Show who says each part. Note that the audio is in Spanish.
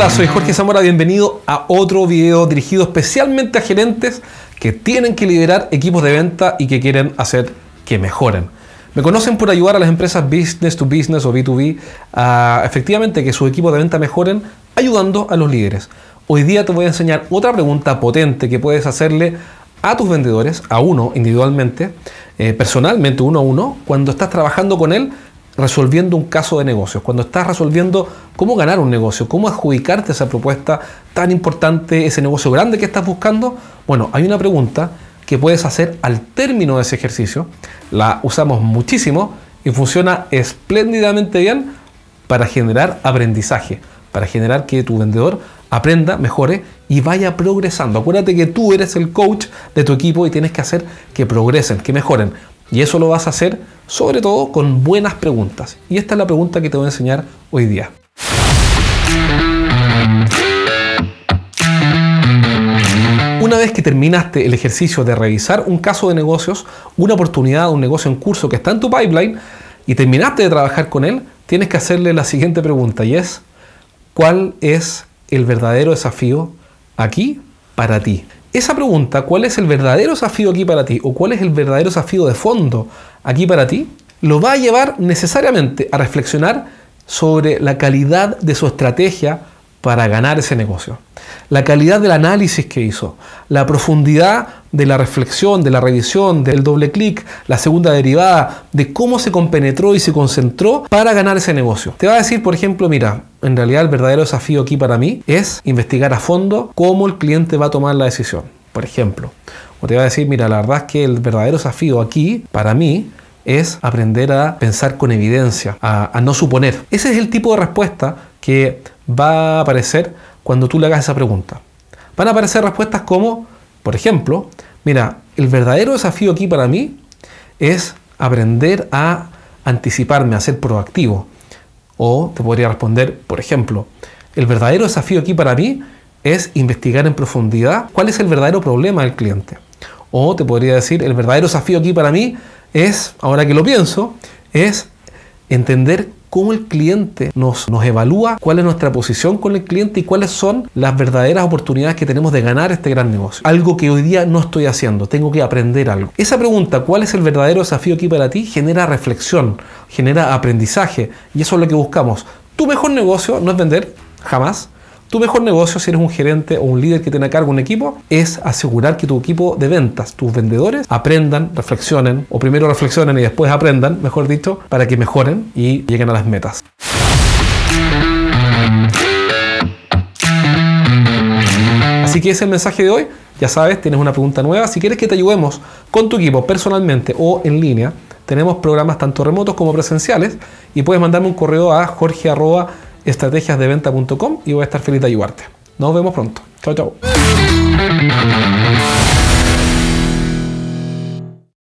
Speaker 1: Hola, soy Jorge Zamora, bienvenido a otro video dirigido especialmente a gerentes que tienen que liderar equipos de venta y que quieren hacer que mejoren. Me conocen por ayudar a las empresas business to business o B2B a efectivamente que sus equipos de venta mejoren ayudando a los líderes. Hoy día te voy a enseñar otra pregunta potente que puedes hacerle a tus vendedores, a uno individualmente, eh, personalmente uno a uno, cuando estás trabajando con él resolviendo un caso de negocios, cuando estás resolviendo cómo ganar un negocio, cómo adjudicarte esa propuesta tan importante, ese negocio grande que estás buscando, bueno, hay una pregunta que puedes hacer al término de ese ejercicio. La usamos muchísimo y funciona espléndidamente bien para generar aprendizaje, para generar que tu vendedor aprenda, mejore y vaya progresando. Acuérdate que tú eres el coach de tu equipo y tienes que hacer que progresen, que mejoren. Y eso lo vas a hacer sobre todo con buenas preguntas. Y esta es la pregunta que te voy a enseñar hoy día. Una vez que terminaste el ejercicio de revisar un caso de negocios, una oportunidad, un negocio en curso que está en tu pipeline, y terminaste de trabajar con él, tienes que hacerle la siguiente pregunta y es, ¿cuál es el verdadero desafío aquí para ti? Esa pregunta, ¿cuál es el verdadero desafío aquí para ti? ¿O cuál es el verdadero desafío de fondo aquí para ti? Lo va a llevar necesariamente a reflexionar sobre la calidad de su estrategia para ganar ese negocio. La calidad del análisis que hizo, la profundidad de la reflexión, de la revisión, del doble clic, la segunda derivada, de cómo se compenetró y se concentró para ganar ese negocio. Te va a decir, por ejemplo, mira, en realidad el verdadero desafío aquí para mí es investigar a fondo cómo el cliente va a tomar la decisión, por ejemplo. O te va a decir, mira, la verdad es que el verdadero desafío aquí para mí es aprender a pensar con evidencia, a, a no suponer. Ese es el tipo de respuesta que va a aparecer cuando tú le hagas esa pregunta. Van a aparecer respuestas como, por ejemplo, mira, el verdadero desafío aquí para mí es aprender a anticiparme, a ser proactivo. O te podría responder, por ejemplo, el verdadero desafío aquí para mí es investigar en profundidad cuál es el verdadero problema del cliente. O te podría decir, el verdadero desafío aquí para mí es, ahora que lo pienso, es entender cómo el cliente nos, nos evalúa, cuál es nuestra posición con el cliente y cuáles son las verdaderas oportunidades que tenemos de ganar este gran negocio. Algo que hoy día no estoy haciendo, tengo que aprender algo. Esa pregunta, ¿cuál es el verdadero desafío aquí para ti? Genera reflexión, genera aprendizaje y eso es lo que buscamos. Tu mejor negocio no es vender, jamás tu mejor negocio, si eres un gerente o un líder que tiene a cargo un equipo, es asegurar que tu equipo de ventas, tus vendedores, aprendan, reflexionen, o primero reflexionen y después aprendan, mejor dicho, para que mejoren y lleguen a las metas. Así que ese es el mensaje de hoy. Ya sabes, tienes una pregunta nueva. Si quieres que te ayudemos con tu equipo personalmente o en línea, tenemos programas tanto remotos como presenciales y puedes mandarme un correo a jorge estrategiasdeventa.com y voy a estar feliz de ayudarte. Nos vemos pronto. Chao, chao.